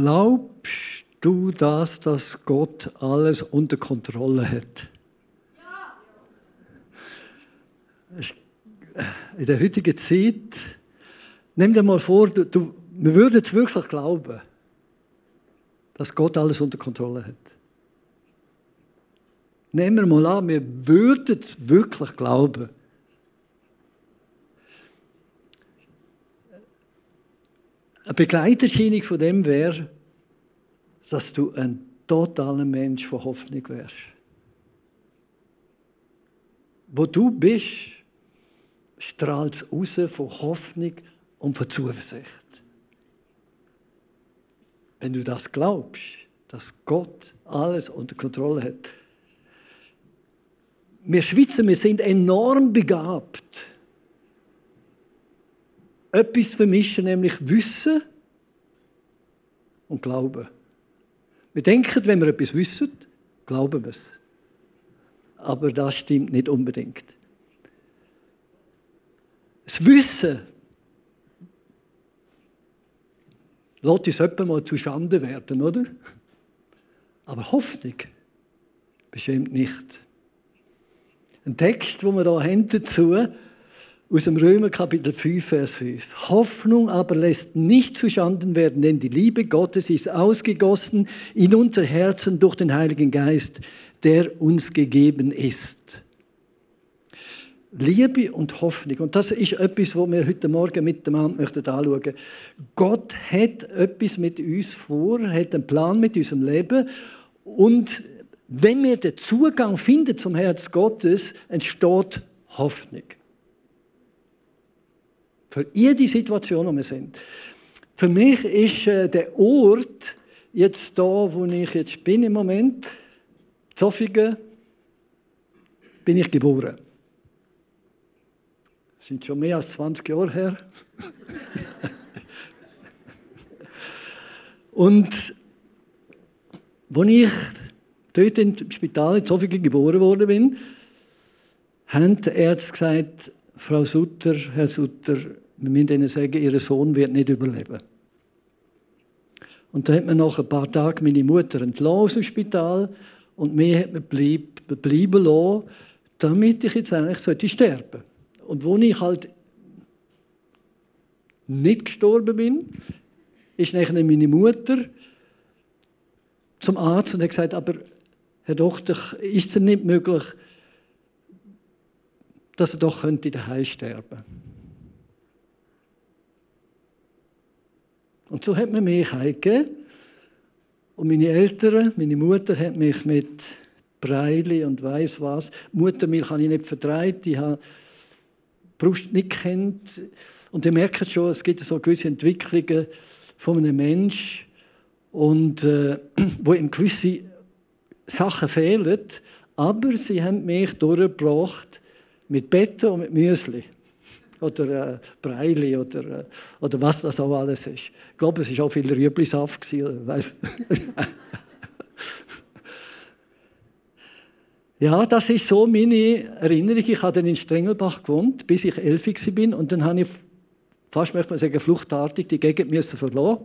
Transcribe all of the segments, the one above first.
Glaubst du das, dass Gott alles unter Kontrolle hat? In der heutigen Zeit, nimm dir mal vor, du, du, wir würden es wirklich glauben, dass Gott alles unter Kontrolle hat. Nehmen wir mal an, wir würden es wirklich glauben. Eine Begleiterscheinung von dem wäre, dass du ein totaler Mensch von Hoffnung wärst. Wo du bist, strahlt es raus von Hoffnung und von Zuversicht. Wenn du das glaubst, dass Gott alles unter Kontrolle hat. Wir Schweizer, wir sind enorm begabt. Etwas vermischen, nämlich Wissen und Glauben. Wir denken, wenn wir etwas wissen, glauben wir es. Aber das stimmt nicht unbedingt. Das Wissen lässt uns etwa mal zu Schande werden, oder? Aber Hoffnung beschämt nicht. Ein Text, wo wir da haben dazu, aus dem Römer Kapitel 5, Vers 5. Hoffnung aber lässt nicht zuschanden werden, denn die Liebe Gottes ist ausgegossen in unser Herzen durch den Heiligen Geist, der uns gegeben ist. Liebe und Hoffnung. Und das ist etwas, was wir heute Morgen miteinander anschauen möchten. Gott hat etwas mit uns vor, hat einen Plan mit unserem Leben. Und wenn wir den Zugang finden zum Herz Gottes, entsteht Hoffnung. Für jede Situation, wo wir sind. Für mich ist äh, der Ort jetzt da, wo ich jetzt bin im Moment, Zofingen, bin ich geboren. Das sind schon mehr als 20 Jahre her. Und als ich dort im Spital in Zofingen geboren worden bin, haben die Ärzte gesagt, Frau Sutter, Herr Sutter, wir müssen Ihnen sagen, Ihr Sohn wird nicht überleben. Und da hat man nach ein paar Tagen meine Mutter entlassen dem Spital und mir hat man bleib, bleiben lassen, damit ich jetzt eigentlich sollte sterben Und wo ich halt nicht gestorben bin, ist nachher meine Mutter zum Arzt und hat gesagt, aber Herr Doktor, ist es nicht möglich, dass er doch könnte daheim sterben Und so hat man mich heimgegeben. Und meine Eltern, meine Mutter hat mich mit Breili und weiß was. Muttermilch habe ich nicht vertreibt, ich habe die Brust nicht kennt. Und ihr merkt schon, es gibt so gewisse Entwicklungen von einem Menschen, und, äh, wo ihm gewisse Sachen fehlen. Aber sie haben mich durchgebracht mit Betten und mit Müsli. Oder äh, Breili oder, äh, oder was das auch alles ist. Ich glaube, es war auch viel Rüblisaft. ja, das ist so meine Erinnerung. Ich habe dann in Strengelbach gewohnt, bis ich elf war. Und dann habe ich fast, möchte man sagen, fluchtartig die Gegend verlassen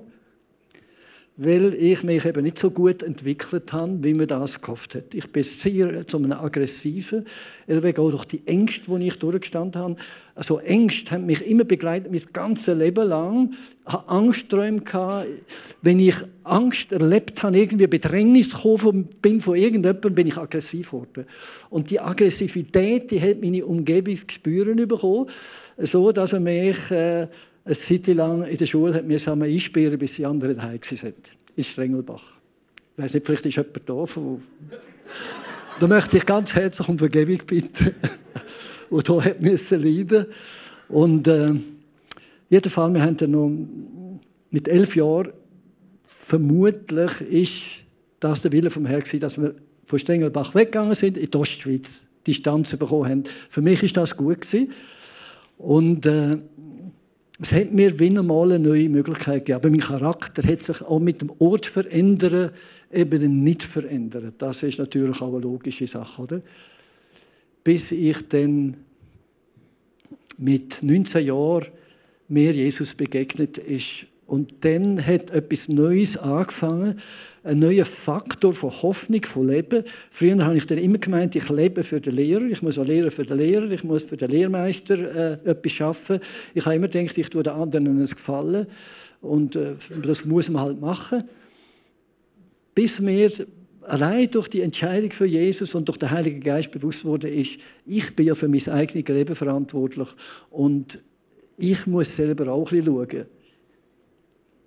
weil ich mich eben nicht so gut entwickelt habe, wie man das gehofft hat. Ich bin sehr zu einem aggressiven, wegen auch durch die Ängste, die ich durchgestanden habe. Also Ängste haben mich immer begleitet, mein ganzes Leben lang. Ich hatte Angstträume. Wenn ich Angst erlebt habe, irgendwie Bedrängnis gekommen bin von irgendjemandem, bin ich aggressiv geworden. Und die Aggressivität, die hat meine Umgebung zu spüren bekommen, so dass er mich... Äh, eine Zeit lang in der Schule hat mir bis die anderen daheim waren. In Strengelbach. Ich weiß nicht, vielleicht ist jemand da. Von... da möchte ich ganz herzlich um Vergebung bitten. Und da hat müssen leiden. Und äh, jedenfalls, wir haben dann noch mit elf Jahren, vermutlich ist das der Wille vom Herrn gewesen, dass wir von Strengelbach weggegangen sind, in die Ostschweiz Distanz bekommen haben. Für mich ist das gut gewesen. Und äh, es hat mir wieder mal eine neue Möglichkeit gegeben. Aber mein Charakter hat sich auch mit dem Ort verändert, eben nicht verändert. Das ist natürlich auch eine logische Sache, oder? Bis ich dann mit 19 Jahren mir Jesus begegnet ist Und dann hat etwas Neues angefangen, ein neuer Faktor von Hoffnung, von Leben. Früher habe ich dann immer gemeint, ich lebe für den Lehrer, ich muss auch lehren für den Lehrer, ich muss für den Lehrmeister äh, etwas schaffen. Ich habe immer gedacht, ich tue den anderen es gefallen und äh, das muss man halt machen. Bis mir allein durch die Entscheidung für Jesus und durch den Heiligen Geist bewusst wurde, ist, ich bin ja für mein eigenes Leben verantwortlich und ich muss selber auch ein bisschen schauen.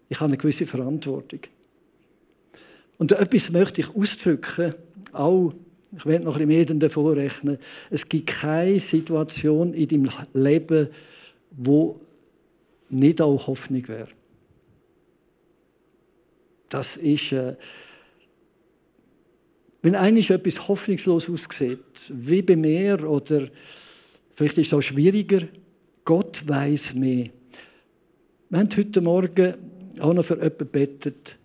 Ich habe eine gewisse Verantwortung. Und etwas möchte ich ausdrücken, auch, ich werde noch ein bisschen mehr davor rechnen, es gibt keine Situation in deinem Leben, wo nicht auch Hoffnung wäre. Das ist, äh, wenn eigentlich etwas hoffnungslos aussieht, wie bei mir oder vielleicht ist es auch schwieriger, Gott weiß mehr. Wir haben heute Morgen auch noch für jemanden gebetet.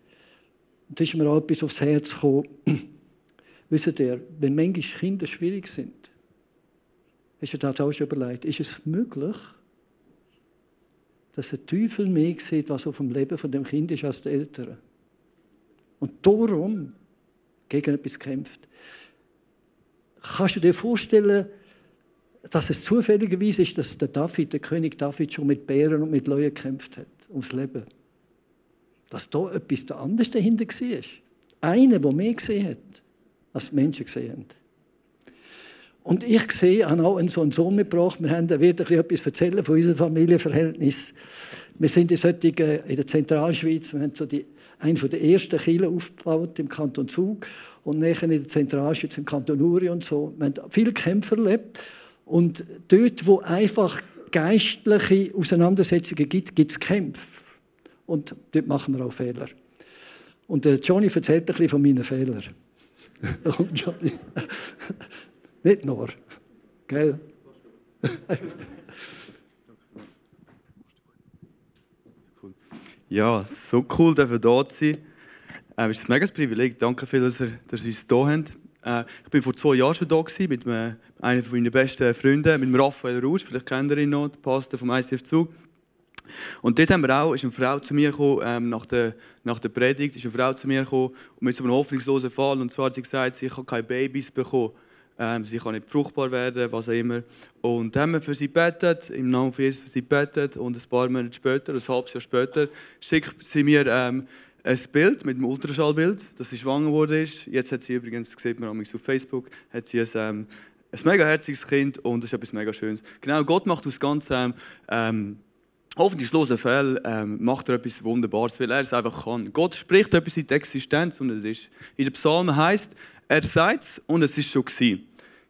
Und da ist mir auch etwas aufs Herz gekommen. Wisst ihr, wenn manchmal Kinder schwierig sind, hast du das auch schon überlegt, ist es möglich, dass der Teufel mehr sieht, was auf dem Leben von dem Kind ist, als die Eltern? Und darum gegen etwas kämpft. Kannst du dir vorstellen, dass es zufälligerweise ist, dass der David, der König David, schon mit Bären und mit Löwen gekämpft hat, ums Leben? Dass da etwas anderes dahinter war. Einer, der mehr gesehen hat, als die Menschen gesehen haben. Und ich sehe, ich habe auch einen so einen Sohn mitgebracht. Wir haben wieder etwas erzählen von unserem Familienverhältnis. Wir sind in, solchen, in der Zentralschweiz, wir haben so die, einen der ersten Kirchen aufgebaut im Kanton Zug und nachher in der Zentralschweiz im Kanton Uri und so. Wir haben viele Kämpfe erlebt. Und dort, wo einfach geistliche Auseinandersetzungen gibt, gibt es Kämpfe. Und dort machen wir auch Fehler. Und der Johnny erzählt ein bisschen von meinen Fehlern. Johnny. Nicht nur. Gell? Ja, so cool, dass wir hier sein. Äh, es ist ein mega Privileg. Danke vielmals, dass, dass Sie uns hier haben. Äh, ich war vor zwei Jahren schon da gewesen, mit einem meiner besten Freunde, mit Raphael Rausch. Vielleicht kennt ihr ihn noch, der Pastor vom ICF Zug. Und dort haben wir auch, ist eine Frau zu mir gekommen, ähm, nach, der, nach der Predigt, ist eine Frau zu mir gekommen mit so einem hoffnungslosen Fall. Und zwar hat sie gesagt, sie kann keine Babys bekommen. Ähm, sie kann nicht fruchtbar werden, was auch immer. Und dann haben wir für sie gebetet, im Namen von Jesus für sie gebetet. Und ein paar Monate später, ein halbes Jahr später, schickt sie mir ähm, ein Bild mit einem Ultraschallbild, dass sie schwanger wurde. Jetzt hat sie übrigens, das sieht man auf Facebook, hat sie ein, ähm, ein mega herziges Kind und das ist etwas mega Schönes. Genau, Gott macht aus ganz ähm, ähm hoffnungslosen Fällen ähm, macht er etwas Wunderbares, weil er es einfach kann. Gott spricht etwas in die Existenz und es ist. In den Psalmen heißt, er sagt es und es ist schon gewesen.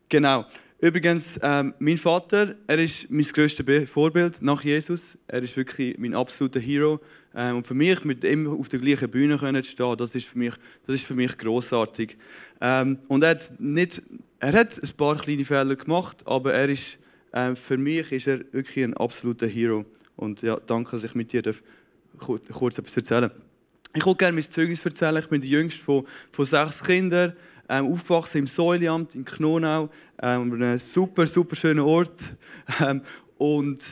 Genau. Übrigens, ähm, mein Vater, er ist mein grösstes Vorbild nach Jesus. Er ist wirklich mein absoluter Hero. Ähm, und für mich, mit ihm auf der gleichen Bühne zu stehen, das ist für mich, das ist für mich grossartig. Ähm, und er hat, nicht, er hat ein paar kleine Fehler gemacht, aber er ist, äh, für mich ist er wirklich ein absoluter Hero. Und ja, danke, dass ich mit dir darf, kurz etwas erzählen Ich würde gerne mein Zeugnis erzählen. Ich bin der jüngste von, von sechs Kindern, ähm, aufgewachsen im Säuliamt in Knonau, ähm, einem super, super schönen Ort. Ähm, und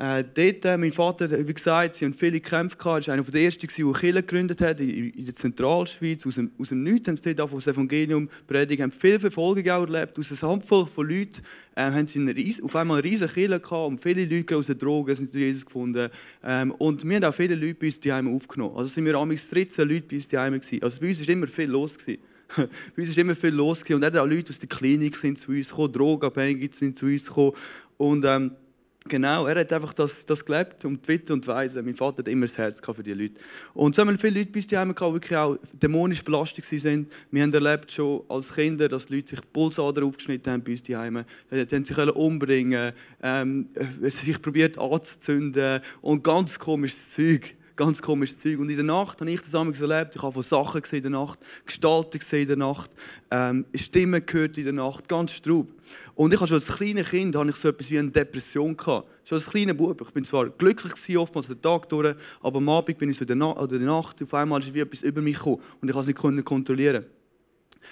äh, dort, äh, mein Vater, wie gesagt, sie haben viele Kämpfe gehabt. Er war einer der ersten, der Kirche gegründet hat in, der Zentralschweiz. Aus dem, aus dem Nichts haben sie dort das Evangelium predigt, haben viel Verfolgung auch erlebt. Aus einer Handvoll von Leuten äh, haben sie eine, auf einmal eine riesige Kirche gehabt und viele Leute aus den Drogen sind zu Jesus gefunden. Ähm, und wir haben auch viele Leute bei uns daheim aufgenommen. Also sind wir amigs 13 Leute bei uns daheim gewesen. Also bei uns war immer viel los. Gewesen. bei uns war immer viel los gewesen. und dann auch Leute aus der Klinik sind zu uns gekommen, Drogenabhängige sind zu uns gekommen. Und ähm, Genau, er hat einfach das, das gelebt und die Witwe und Weise. Mein Vater hat immer das Herz für die Leute. Und so haben viele Leute bis daheim gehabt, wirklich auch dämonisch belastet sind. Wir haben erlebt schon als Kinder, dass Leute sich Pulsader aufgeschnitten haben bei uns daheim. Sie haben sich umbringen, ähm, sich probiert anzuzünden und ganz komisches Zeug ganz komisches Zeug. Und in der Nacht habe ich das einmal erlebt. Ich habe von Sachen gesehen in der Nacht, Gestalten gesehen in der Nacht, ähm, Stimmen gehört in der Nacht, ganz straub. Und ich habe schon als kleines Kind hatte ich so etwas wie eine Depression gehabt. Schon als kleiner Bub. Ich bin zwar glücklich gewesen, oftmals den Tag durch, aber am Abend bin ich so in der, Na oder der Nacht auf einmal ist wie etwas über mich gekommen und ich konnte es nicht kontrollieren.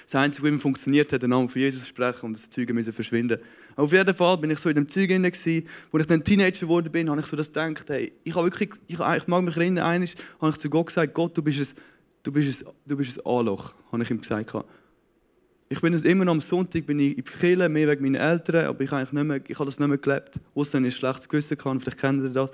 Das Einzige, was immer funktioniert hat, den Namen von Jesus zu sprechen und das Zeug müssen verschwinden. Auf jeden Fall bin ich so in dem Zeug gewesen, wo ich dann Teenager geworden bin, habe ich so das gedacht, hey, ich habe wirklich, ich, ich mag mich erinnern, eines habe ich zu Gott gesagt, Gott, du bist ein, du bist ein, du bist ein Anloch, habe ich ihm gesagt. Ich bin immer noch am Sonntag bin ich in Kirche, mehr wegen meinen Eltern, aber ich, eigentlich nicht mehr, ich habe das nicht mehr gelebt. Außer ich schlechtes Gewissen kann, vielleicht kennt ihr das.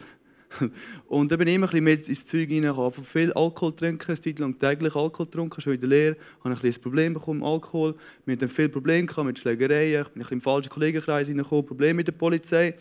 Und dann bin ich immer ein bisschen mehr ins Zeug reingekommen. Viel Alkohol trinken, eine Zeit lang täglich Alkohol getrunken, schon in der Lehre. Habe ein, ein Problem bekommen mit Alkohol. Wir hatten viele Probleme mit Schlägereien. Ich bin ein bisschen im falschen Kollegenkreis reingekommen, Probleme mit der Polizei.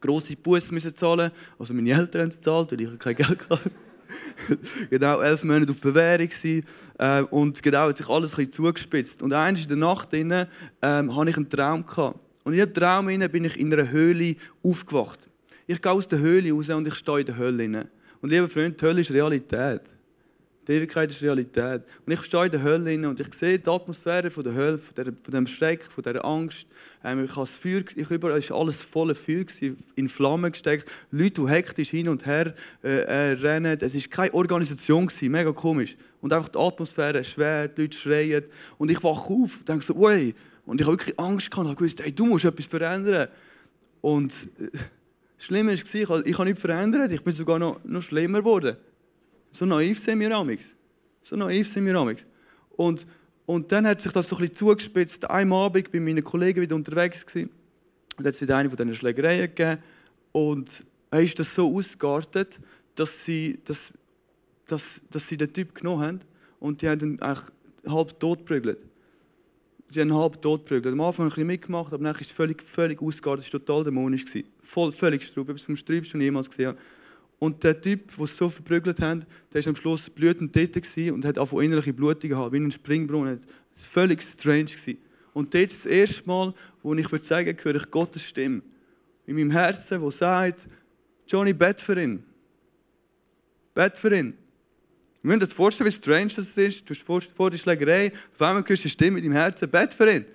Grosse Busse müssen zahlen. Also meine Eltern haben es gezahlt, weil ich kein Geld hatte. genau, elf Monate auf Bewährung gewesen. Äh, und genau, hat sich alles ein zugespitzt. Und eines in der Nacht drin, ähm, hatte ich einen Traum. Gehabt. Und in diesem Traum bin ich in einer Höhle aufgewacht. Ich gehe aus der Höhle raus und ich stehe in der Hölle. Und liebe Freunde, die Hölle ist Realität. Die Ewigkeit ist Realität. Und ich stehe in der Hölle und ich sehe die Atmosphäre von der Hölle, von, der, von dem Schreck, von dieser Angst. Ähm, ich habe das Feuer, ich überall ist alles voller Feuer, in Flammen gesteckt. Leute, die hektisch hin und her äh, äh, rennen. Es war keine Organisation, gewesen, mega komisch. Und einfach die Atmosphäre schwer, die Leute schreien. Und ich wache auf und denke so, ui. Und ich habe wirklich Angst gehabt. Ich wusste, hey, du musst etwas verändern. Und äh, das Schlimme war, ich habe nichts verändert. Ich bin sogar noch, noch schlimmer geworden. So naiv sind wir amigs. So naiv sind wir amigs. Und, und dann hat sich das so ein bisschen zugespitzt. Einem Abend bei meinen Kollegen wieder unterwegs gewesen. Und hat es wieder eine von diesen Schlägereien gegeben. Und dann ist das so ausgeartet, dass sie, dass, dass, dass sie den Typ genommen haben und die haben ihn halb tot geprügelt. Sie haben ihn halb tot geprügelt. Am Anfang ein bisschen mitgemacht, aber dann ist es völlig, völlig ausgeartet. Es war total dämonisch. Voll, völlig strub, etwas vom Sträubsten, was ich jemals gesehen habe. Und der Typ, der es so verprügelt hat, der war am Schluss blutend tätig und hat auch innerliche Blutungen gehabt, wie ein Springbrunnen. Das war völlig strange. Und dort ist das erste Mal, wo ich würde sagen, höre ich Gottes Stimme. In meinem Herzen, wo sagt, Johnny, bet für ihn. Bet für ihn. Wir müssen uns vorstellen, wie strange das ist. Du hast vor der Schlägerei, auf einmal hörst du eine Stimme in deinem Herzen, bet für ihn.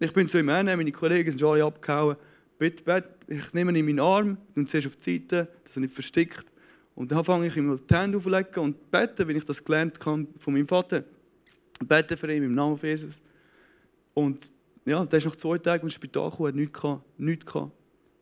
Ich bin so im Ende, meine Kollegen sind alle abgehauen bitte, bitte, ich nehme ihn in meinen Arm und zuerst auf die Seite, dass er nicht verstickt. Und dann fange ich ihm die Hände aufzulegen und bete, wie ich das gelernt habe von meinem Vater. Bete für ihn im Namen von Jesus. Und ja, der ist nach zwei Tagen ins Spital gekommen, hat nichts gehabt. Nichts gehabt.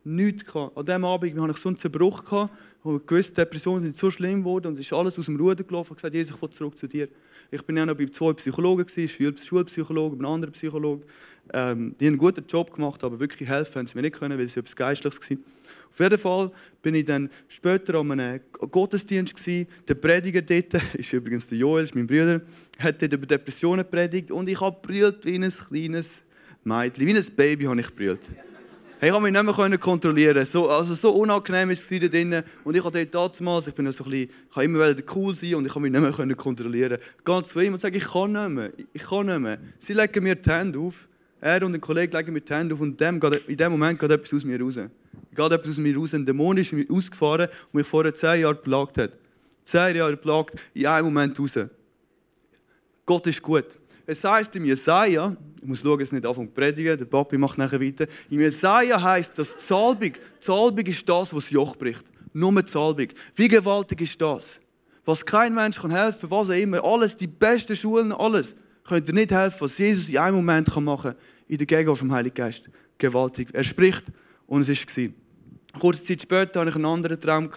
Nichts gehabt. An diesem Abend hatte ich so einen Zerbruch gehabt, wo gewisse Depressionen sind so schlimm geworden und es ist alles aus dem Ruder gelaufen. Ich habe gesagt, Jesus, ich will zurück zu dir. Ich bin ja noch bei zwei Psychologen, Schulpsychologe, ein anderer Psychologe. Ähm, die haben einen guten Job gemacht, aber wirklich helfen haben sie mir nicht können, weil es etwas Geistliches war. Auf jeden Fall bin ich dann später an einem Gottesdienst gewesen. Der Prediger dort, ist übrigens der Joel, ist mein Bruder, hat dort über Depressionen predigt und ich habe brüllt wie ein kleines Mädchen, wie ein Baby habe ich brüllt. Hey, ich konnte mich nicht mehr kontrollieren. So, also so unangenehm ist es drinnen. Und ich habe dort damals, ich bin so ein bisschen, ich immer cool sein und ich konnte mich nicht mehr kontrollieren. Ganz zu ihm und sage, ich kann nicht mehr, ich kann nicht mehr. Sie legen mir die Hände auf er und ein Kollege legen mir die Hände auf und in dem Moment geht etwas aus mir raus. Geht etwas aus mir raus. Ein Dämon ist mir ausgefahren und mich vorher zehn Jahre plagt hat. Zehn Jahre plagt, in einem Moment raus. Gott ist gut. Es heißt im Jesaja, ich muss schauen, es nicht anfangen zu predigen, der Papi macht nachher weiter. Im Jesaja heißt das Salbung. Salbung ist das, was das Joch bricht. Nur Salbung. Wie gewaltig ist das? Was kein Mensch kann helfen, was auch immer. Alles, die besten Schulen, alles könnt ihr nicht helfen, was Jesus in einem Moment machen kann, in der Gegenwart vom Heiligen Geist. Gewaltig. Er spricht und es war. Kurze Zeit später hatte ich einen anderen Traum.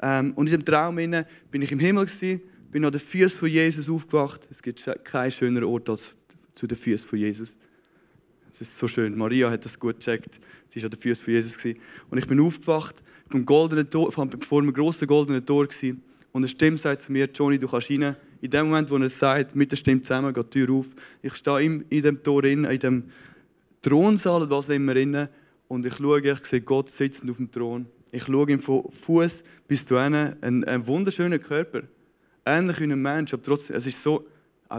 Ähm, und in dem Traum bin ich im Himmel, bin an den Füßen von Jesus aufgewacht. Es gibt keinen schöneren Ort als zu den Füßen von Jesus. Es ist so schön. Maria hat das gut gecheckt. Sie war an den Füßen von Jesus. Und ich bin aufgewacht, beim goldenen Tor, vor einem grossen goldenen Tor. Und eine Stimme sagt zu mir, Johnny, du kannst rein in dem Moment, wo er sagt, mit der Stimme zusammen, geht die Tür auf. Ich stehe in, in dem Tor, in, in dem Thronsaal, was immer, rein, und ich schaue, ich sehe Gott sitzend auf dem Thron. Ich schaue ihm von Fuß bis zu einem, ein, ein wunderschöner Körper. Ähnlich wie ein Mensch, aber trotzdem, es ist so,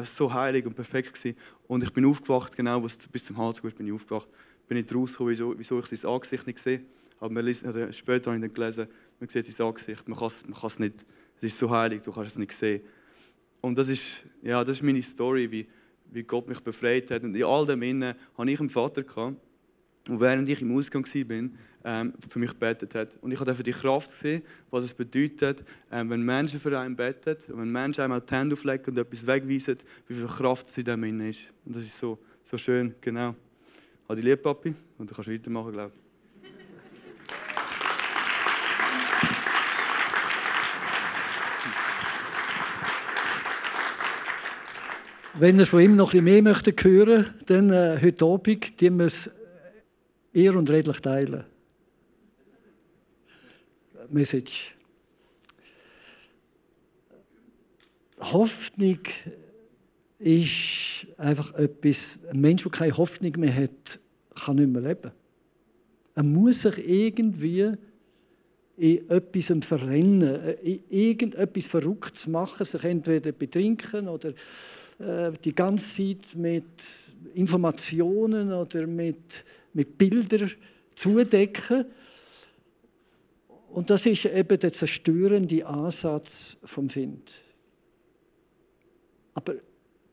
so heilig und perfekt gewesen. Und ich bin aufgewacht, genau, bis zum Hals bin ich aufgewacht. Bin nicht rausgekommen, wieso, wieso ich sein Angesicht nicht sehe. Aber man liest, später habe ich dann gelesen, man sieht sein Angesicht, man kann es nicht, es ist so heilig, du kannst es nicht sehen. Und das ist, ja, das ist meine Story, wie, wie Gott mich befreit hat. Und in all dem Innen hatte ich einen Vater. Gehabt, und während ich im Ausgang war, ähm, für mich betet hat. Und ich habe die Kraft gesehen, was es bedeutet, ähm, wenn Menschen für einen beten, wenn Menschen einmal die Hände auflegen und etwas wegweisen, wie viel Kraft in dem ist. Und das ist so, so schön, genau. Habe die lieb, Papi, und du kannst weitermachen, glaube ich. Wenn ihr von ihm noch bisschen mehr möchtet hören dann äh, heute Abend, die wir es ehr und redlich teilen. Message. Hoffnung ist einfach etwas, ein Mensch, der keine Hoffnung mehr hat, kann nicht mehr leben. Er muss sich irgendwie in etwas verrennen, in irgendetwas Verrücktes machen, sich entweder betrinken oder äh, die ganze Zeit mit Informationen oder mit, mit Bildern zudecken. Und das ist eben der zerstörende Ansatz vom Find. Aber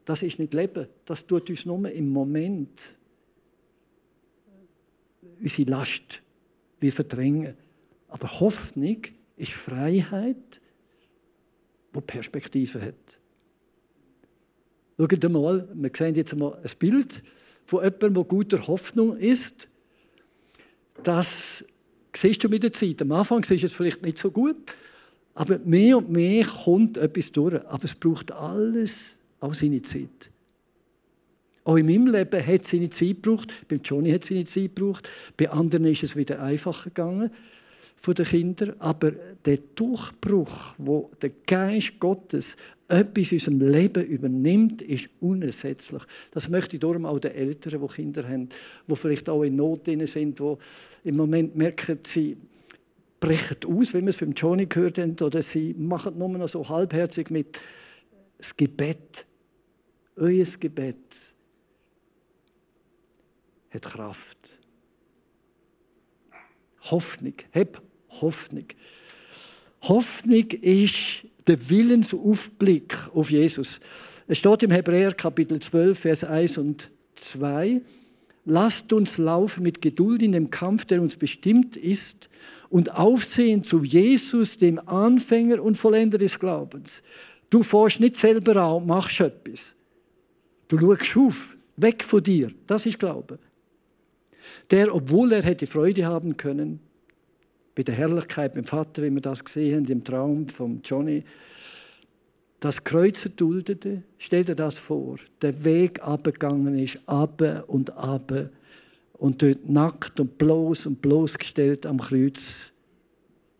das ist nicht Leben. Das tut uns nur im Moment unsere Last wie verdrängen. Aber Hoffnung ist Freiheit, die Perspektive hat. Schaut mal, wir sehen jetzt mal ein Bild von jemandem, der guter Hoffnung ist. Das siehst du mit der Zeit. Am Anfang du es vielleicht nicht so gut, aber mehr und mehr kommt etwas durch. Aber es braucht alles auch seine Zeit. Auch in meinem Leben hat es seine Zeit gebraucht. Bei Johnny hat es seine Zeit gebraucht. Bei anderen ist es wieder einfacher gegangen von den Kindern. Aber der Durchbruch, wo der Geist Gottes etwas in unserem Leben übernimmt, ist unersetzlich. Das möchte ich darum auch den Eltern, die Kinder haben, die vielleicht auch in Not sind, die im Moment merken, sie brechen aus, wie wir es beim Johnny gehört haben, oder sie machen nur noch so halbherzig mit das Gebet. Euer Gebet hat Kraft. Hoffnung. Hab Hoffnung. Hoffnung ist der Willensaufblick auf Jesus. Es steht im Hebräer Kapitel 12, Vers 1 und 2. Lasst uns laufen mit Geduld in dem Kampf, der uns bestimmt ist, und aufsehen zu Jesus, dem Anfänger und Vollender des Glaubens. Du forschst nicht selber an machst etwas. Du schaust auf, weg von dir. Das ist Glaube. Der, obwohl er hätte Freude haben können, bei der Herrlichkeit beim Vater, wie wir das gesehen haben im Traum von Johnny, das Kreuz erduldete, stell dir das vor, der Weg abgegangen ist, ab und ab und dort nackt und bloß und bloßgestellt am Kreuz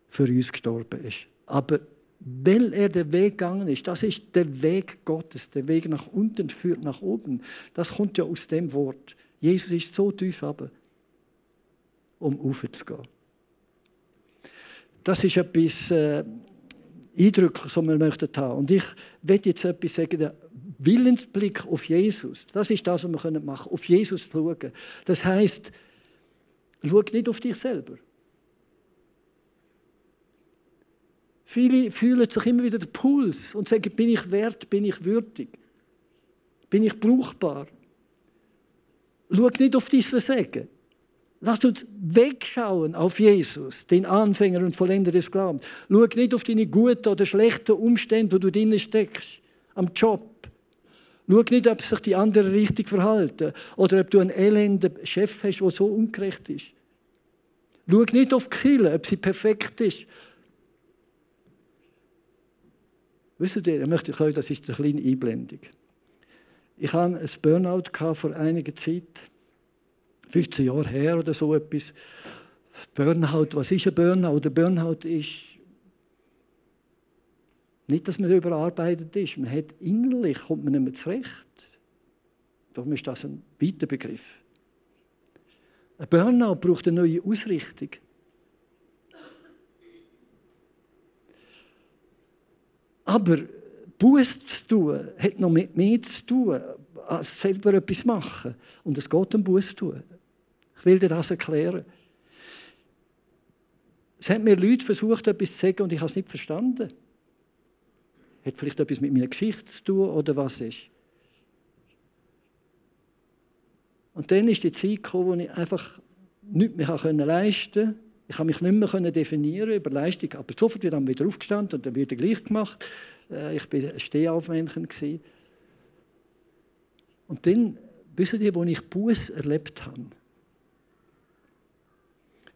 für uns gestorben ist. Aber weil er den Weg gegangen ist, das ist der Weg Gottes, der Weg nach unten führt nach oben. Das kommt ja aus dem Wort. Jesus ist so tief aber, um aufzugehen. Das ist etwas äh, Eindrückliches, was wir möchten haben. Und ich werde jetzt etwas sagen, der Willensblick auf Jesus. Das ist das, was wir machen können, auf Jesus schauen. Das heißt, schau nicht auf dich selber. Viele fühlen sich immer wieder den Puls und sagen, bin ich wert, bin ich würdig, bin ich brauchbar. Schau nicht auf dein Versagen. Lass uns wegschauen auf Jesus, den Anfänger und Vollender des Glaubens. Schau nicht auf deine guten oder schlechten Umstände, wo du drinnen steckst, am Job. Schau nicht, ob sich die anderen richtig verhalten oder ob du einen elenden Chef hast, der so ungerecht ist. Schau nicht auf die Kille, ob sie perfekt ist. Wisst ihr, ich möchte euch, das ist eine kleine Einblendung. Ich hatte ein Burnout vor einiger Zeit. 15 Jahre her oder so etwas. Burnout, was ist ein Burnout? Der Burnout ist nicht, dass man überarbeitet ist. Man hat innerlich kommt man nicht mehr zurecht. Darum ist das ein weiter Begriff. Ein Burnout braucht eine neue Ausrichtung. Aber Buß zu tun, hat noch mit mehr zu tun, als selber etwas machen. Und es geht um Buß zu tun. Ich will dir das erklären. Es haben mir Leute versucht, etwas zu sagen und ich habe es nicht verstanden. Hat vielleicht etwas mit meiner Geschichte zu tun oder was ist. Und dann ist die Zeit gekommen, wo ich einfach nichts mehr leisten konnte Ich habe mich nicht mehr definieren über Leistung, aber sofort wieder, wieder aufgestanden und dann wieder gleich gemacht. Äh, ich war ein Stehaufmännchen. Und dann, wissen Sie, wo ich Buß erlebt habe?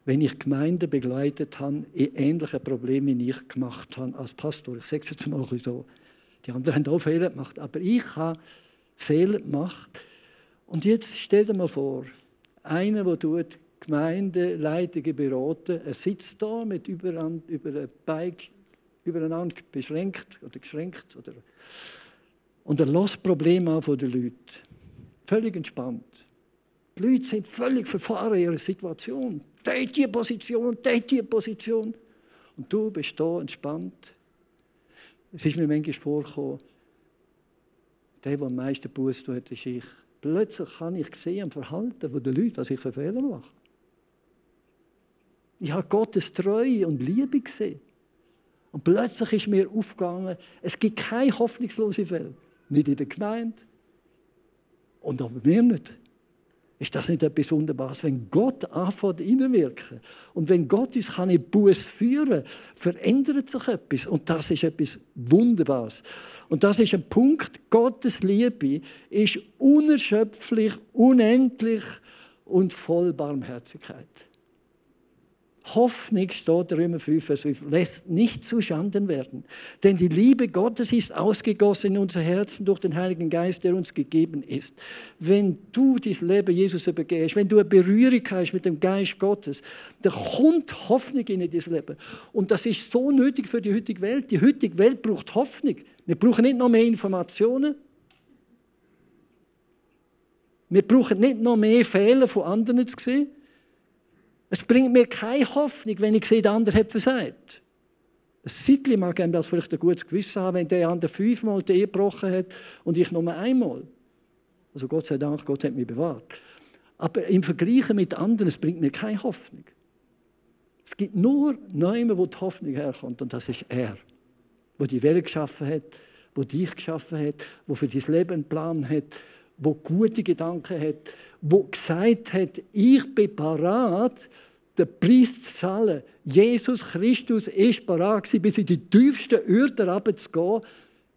Wenn ich Gemeinden begleitet habe, in ähnlichen Problemen, die ich gemacht habe als Pastor. Ich sage es jetzt mal so. Die anderen haben auch Fehler gemacht, aber ich habe Fehler gemacht. Und jetzt stell dir mal vor, einer, der tut Gemeindeleitungen beraten, er sitzt da mit über, über ein Bike übereinander beschränkt oder geschränkt. Oder, und er lässt Probleme an von den Leuten. Völlig entspannt. Die Leute sind völlig verfahren in ihrer Situation. Der die Position, der die Position. Und du bist da entspannt. Es ist mir manchmal vorgekommen, der, der am meisten Buß tut, ist ich. Plötzlich habe ich gesehen am Verhalten der Leute, was ich für Fehler mache. Ich habe Gottes Treue und Liebe gesehen. Und plötzlich ist mir aufgegangen, es gibt keine hoffnungslose Fälle. Nicht in der Gemeinde und bei mir nicht. Ist das nicht etwas Wunderbares? Wenn Gott anfängt reinwirken und wenn Gott uns kann in Buß führen verändert sich etwas. Und das ist etwas Wunderbares. Und das ist ein Punkt, Gottes Liebe ist unerschöpflich, unendlich und voll Barmherzigkeit. Hoffnung, steht Römer 5, Vers 5, lässt nicht zu Schanden werden. Denn die Liebe Gottes ist ausgegossen in unser Herzen durch den Heiligen Geist, der uns gegeben ist. Wenn du dieses Leben Jesus übergehst, wenn du eine Berührung hast mit dem Geist Gottes, da kommt Hoffnung in dieses Leben. Und das ist so nötig für die heutige Welt. Die heutige Welt braucht Hoffnung. Wir brauchen nicht noch mehr Informationen. Wir brauchen nicht noch mehr Fehler von anderen zu sehen. Es bringt mir keine Hoffnung, wenn ich sehe, der andere hat versagt. Ein Zeitchen mag einem das vielleicht ein gutes Gewissen haben, wenn der andere fünfmal die Ehe gebrochen hat und ich nur einmal. Also Gott sei Dank, Gott hat mich bewahrt. Aber im Vergleich mit anderen, es bringt mir keine Hoffnung. Es gibt nur Neume, wo die Hoffnung herkommt und das ist er. Wo die Welt geschaffen hat, wo dich geschaffen hat, wo für dein Leben einen Plan hat, wo gute Gedanken hat, wo gesagt hat, ich bin parat, den Preis zu zahlen. Jesus Christus ist parat bis in die tiefsten Orte runterzugehen,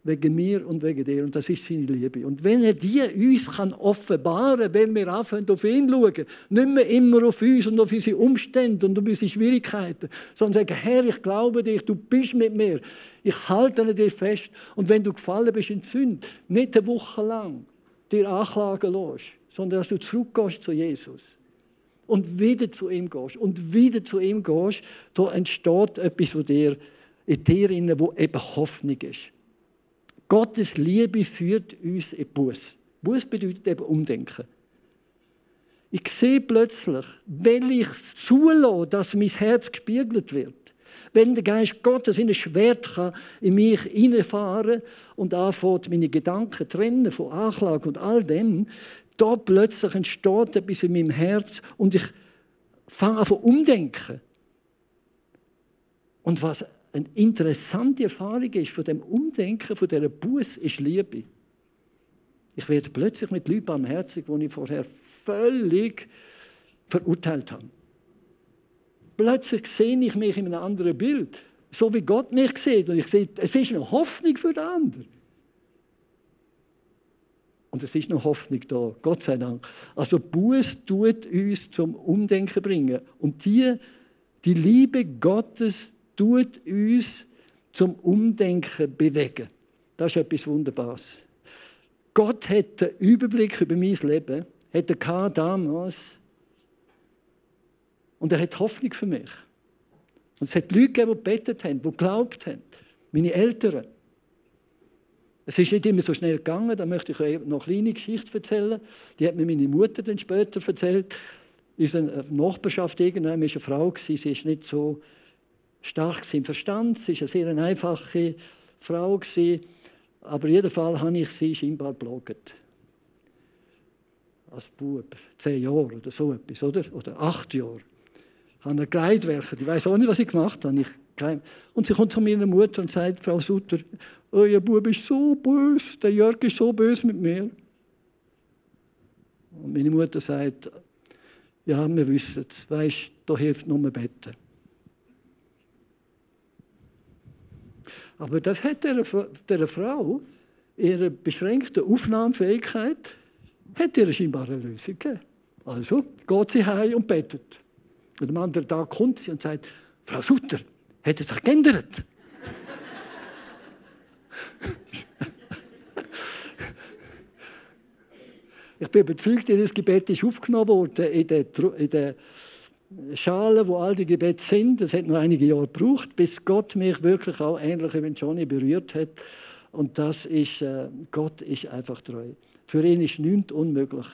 wegen mir und wegen dir. Und das ist seine Liebe. Und wenn er die uns kann offenbaren kann, wenn wir anfangen, auf ihn schauen, nicht mehr immer auf uns und auf unsere Umstände und auf unsere Schwierigkeiten, sondern sagen, Herr, ich glaube dich, du bist mit mir. Ich halte an dir fest. Und wenn du gefallen bist in Sünde, nicht eine Woche lang, dir anklagen lässt, sondern dass du zurückgehst zu Jesus und wieder zu ihm gehst und wieder zu ihm gehst, da entsteht etwas von dir, in dir, wo eben Hoffnung ist. Gottes Liebe führt uns in Buß. Buß bedeutet eben Umdenken. Ich sehe plötzlich, wenn ich zulasse, dass mein Herz gespiegelt wird, wenn der Geist Gottes in ein Schwert kann in mich hineinfahren und anfängt, meine Gedanken trennen von Anklage und all dem, da plötzlich entsteht etwas in meinem Herz und ich fange an zu umdenken. Und was eine interessante Erfahrung ist von dem Umdenken, von dieser Buß, ist Liebe. Ich werde plötzlich mit Leuten barmherzig, die ich vorher völlig verurteilt habe. Plötzlich sehe ich mich in einem anderen Bild, so wie Gott mich sieht. Und ich sehe, es ist eine Hoffnung für den anderen. Und es ist noch Hoffnung da, Gott sei Dank. Also Buß tut uns zum Umdenken bringen. Und die, die Liebe Gottes tut uns zum Umdenken bewegen. Das ist etwas Wunderbares. Gott hat den Überblick über mein Leben, hat er damals und er hat Hoffnung für mich. Und es hat Leute gegeben, die gebetet haben, die geglaubt haben. Meine Eltern. Es ist nicht immer so schnell gegangen, da möchte ich euch noch eine kleine Geschichte erzählen. Die hat mir meine Mutter dann später erzählt. In einer Nachbarschaft irgendwann war eine Frau, sie war nicht so stark im Verstand, sie war eine sehr einfache Frau. Aber in jedem Fall habe ich sie scheinbar gebloggt. Als Bub, zehn Jahre oder so etwas, oder? Oder acht Jahre habe eine Kleidwerker, ich weiß auch nicht, was ich gemacht habe. Ich, und sie kommt zu meiner Mutter und sagt, Frau Sutter, euer Bub ist so böse, der Jörg ist so böse mit mir. Und meine Mutter sagt, Ja, wir wissen es. Weißt, da hilft nur Betten. Aber das hat der, der Frau, ihre beschränkte Aufnahmefähigkeit, hat ihr scheinbar eine Lösung gegeben. Also geht sie heim und betet. Und am anderen Tag kommt sie und sagt, Frau Sutter, hat es sich geändert? ich bin überzeugt, ihr Gebet ist aufgenommen worden in der, in der Schale, wo all die Gebete sind. Es hat noch einige Jahre gebraucht, bis Gott mich wirklich auch ähnlich wie Johnny berührt hat. Und das ist, äh, Gott ist einfach treu. Für ihn ist nichts unmöglich.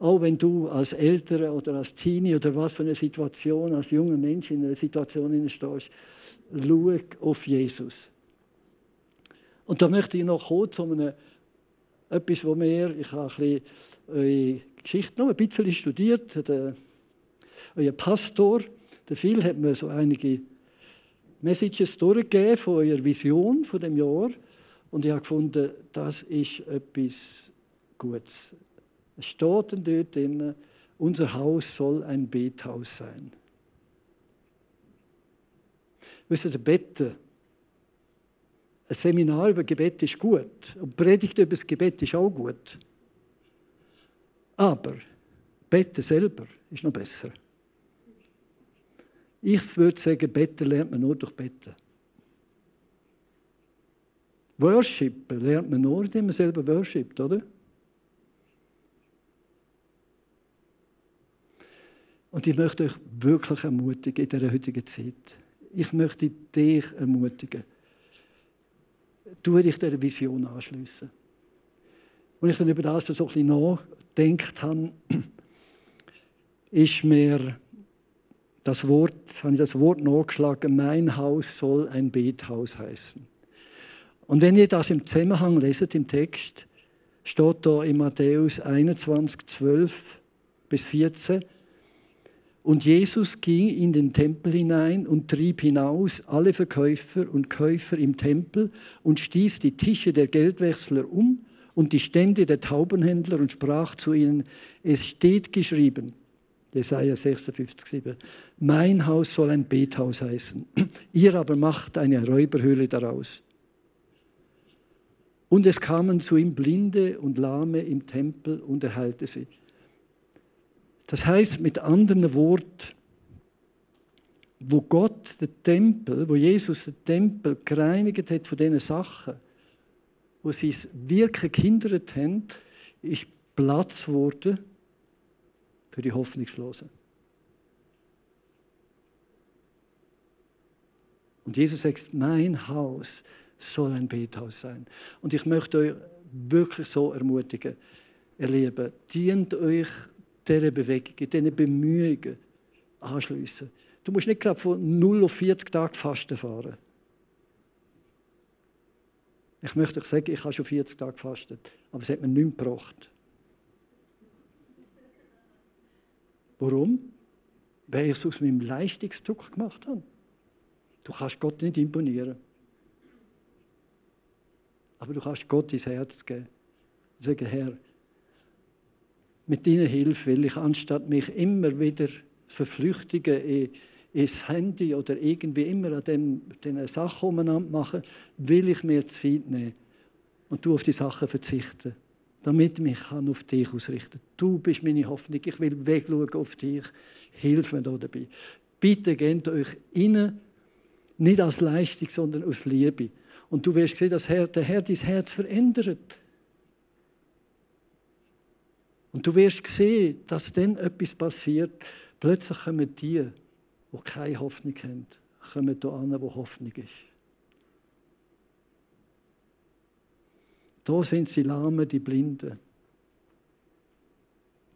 Auch wenn du als Ältere oder als Teenie oder was für eine Situation, als junger Mensch in einer Situation stehst, schau auf Jesus. Und da möchte ich noch kommen zu einem, etwas, wo mir, ich habe ein bisschen Geschichte noch ein bisschen studiert. Der, euer Pastor, der Phil, hat mir so einige Messages durchgegeben von eurer Vision von dem Jahr. Und ich habe gefunden, das ist etwas Gutes. Es steht dort drin, unser Haus soll ein Bethaus sein. Wisst ihr, der Betten, ein Seminar über Gebet ist gut und Predigt über das Gebet ist auch gut. Aber Betten selber ist noch besser. Ich würde sagen, Betten lernt man nur durch Betten. Worship lernt man nur, indem man selber worshipt, oder? Und ich möchte euch wirklich ermutigen in dieser heutigen Zeit. Ich möchte dich ermutigen. Tu dich dieser Vision anschliessen. Und ich dann über das so ein bisschen nachgedacht habe, ist mir das Wort, habe ich das Wort nachgeschlagen, mein Haus soll ein Bethaus heißen. Und wenn ihr das im Zusammenhang leset, im Text, steht da in Matthäus 21, 12 bis 14, und Jesus ging in den Tempel hinein und trieb hinaus alle Verkäufer und Käufer im Tempel und stieß die Tische der Geldwechsler um und die Stände der Taubenhändler und sprach zu ihnen, es steht geschrieben, Jesaja 56, 7, mein Haus soll ein Bethaus heißen, ihr aber macht eine Räuberhöhle daraus. Und es kamen zu ihm Blinde und Lahme im Tempel und er heilte sie. Das heißt mit anderen Worten, wo Gott den Tempel, wo Jesus den Tempel gereinigt hat von diesen Sachen, wo sie es Wirken gehindert haben, ist Platz geworden für die Hoffnungslosen. Und Jesus sagt, mein Haus soll ein Bethaus sein. Und ich möchte euch wirklich so ermutigen, ihr Lieben, dient euch dieser Bewegung, diesen Bemühungen anschliessen. Du musst nicht gerade von 0 auf 40 Tage Fasten fahren. Ich möchte euch sagen, ich habe schon 40 Tage gefastet, aber es hat mir nichts gebracht. Warum? Weil ich es aus meinem Leistungsdruck gemacht habe. Du kannst Gott nicht imponieren. Aber du kannst Gott ins Herz geben sagen, Herr, mit deiner Hilfe will ich, anstatt mich immer wieder verflüchtigen in, ins Handy oder irgendwie immer an dem, den Sachen umeinander machen, will ich mir Zeit nehmen und du auf die Sachen verzichten, damit mich kann auf dich ausrichten. Du bist meine Hoffnung. Ich will wegschauen auf dich. Hilf mir da dabei. Bitte gebt euch innen, nicht als Leistung, sondern aus Liebe. Und du wirst sehen, dass der Herr dein Herz verändert. Und du wirst sehen, dass dann etwas passiert. Plötzlich kommen die, die keine Hoffnung haben, kommen da an, wo Hoffnung ist. Da sind sie Lahmen, die Blinden.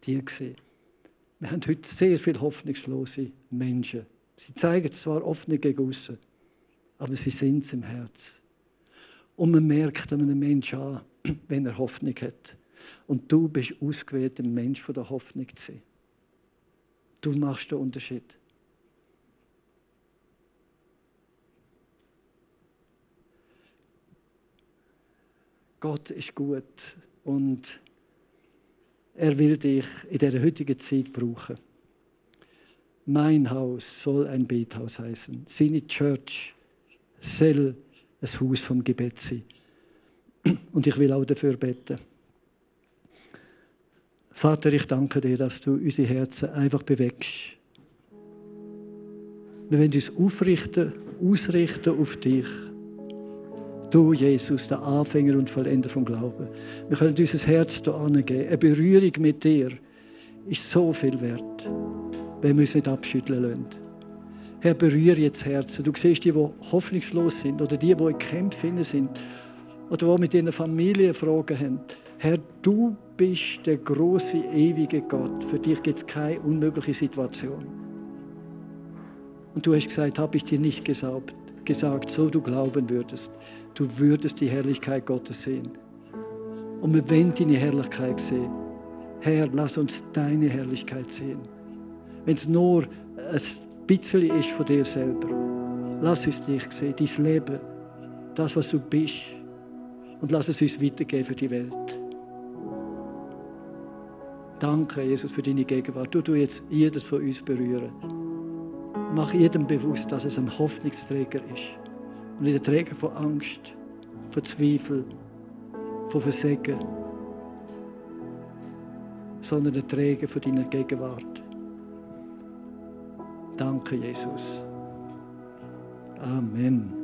Die sehen. Wir haben heute sehr viele hoffnungslose Menschen. Sie zeigen zwar Hoffnung gegen aber sie sind es im Herz. Und man merkt einem Menschen an, wenn er Hoffnung hat. Und du bist ausgewählt, ein Mensch von der Hoffnung zu sein. Du machst den Unterschied. Gott ist gut und er will dich in dieser heutigen Zeit brauchen. mein Haus soll ein Bethaus heißen. Seine Church soll ein Haus vom Gebet sein. Und ich will auch dafür beten. Vater, ich danke dir, dass du unsere Herzen einfach bewegst. Wir wollen uns aufrichten, ausrichten auf dich. Du, Jesus, der Anfänger und Vollender vom Glauben. Wir können unser Herz hier angeben. Eine Berührung mit dir ist so viel wert, wenn wir uns nicht abschütteln lassen. Herr, berühre jetzt Herzen. Du siehst die, die hoffnungslos sind oder die, die in Kämpfen sind oder die mit ihren Familien Fragen haben. Herr, du bist der große, ewige Gott. Für dich gibt es keine unmögliche Situation. Und du hast gesagt, habe ich dir nicht gesagt, gesagt, so du glauben würdest. Du würdest die Herrlichkeit Gottes sehen. Und wir wollen deine Herrlichkeit sehen. Herr, lass uns deine Herrlichkeit sehen. Wenn es nur ein bisschen ist von dir selber. Lass es dich sehen, dein Leben, das, was du bist. Und lass es uns weitergeben für die Welt. Danke, Jesus, für deine Gegenwart. Du du jetzt jedes von uns berühren. Mach jedem bewusst, dass es ein Hoffnungsträger ist. Und nicht ein Träger von Angst, von Zweifel, von Versagen, sondern ein Träger von deiner Gegenwart. Danke, Jesus. Amen.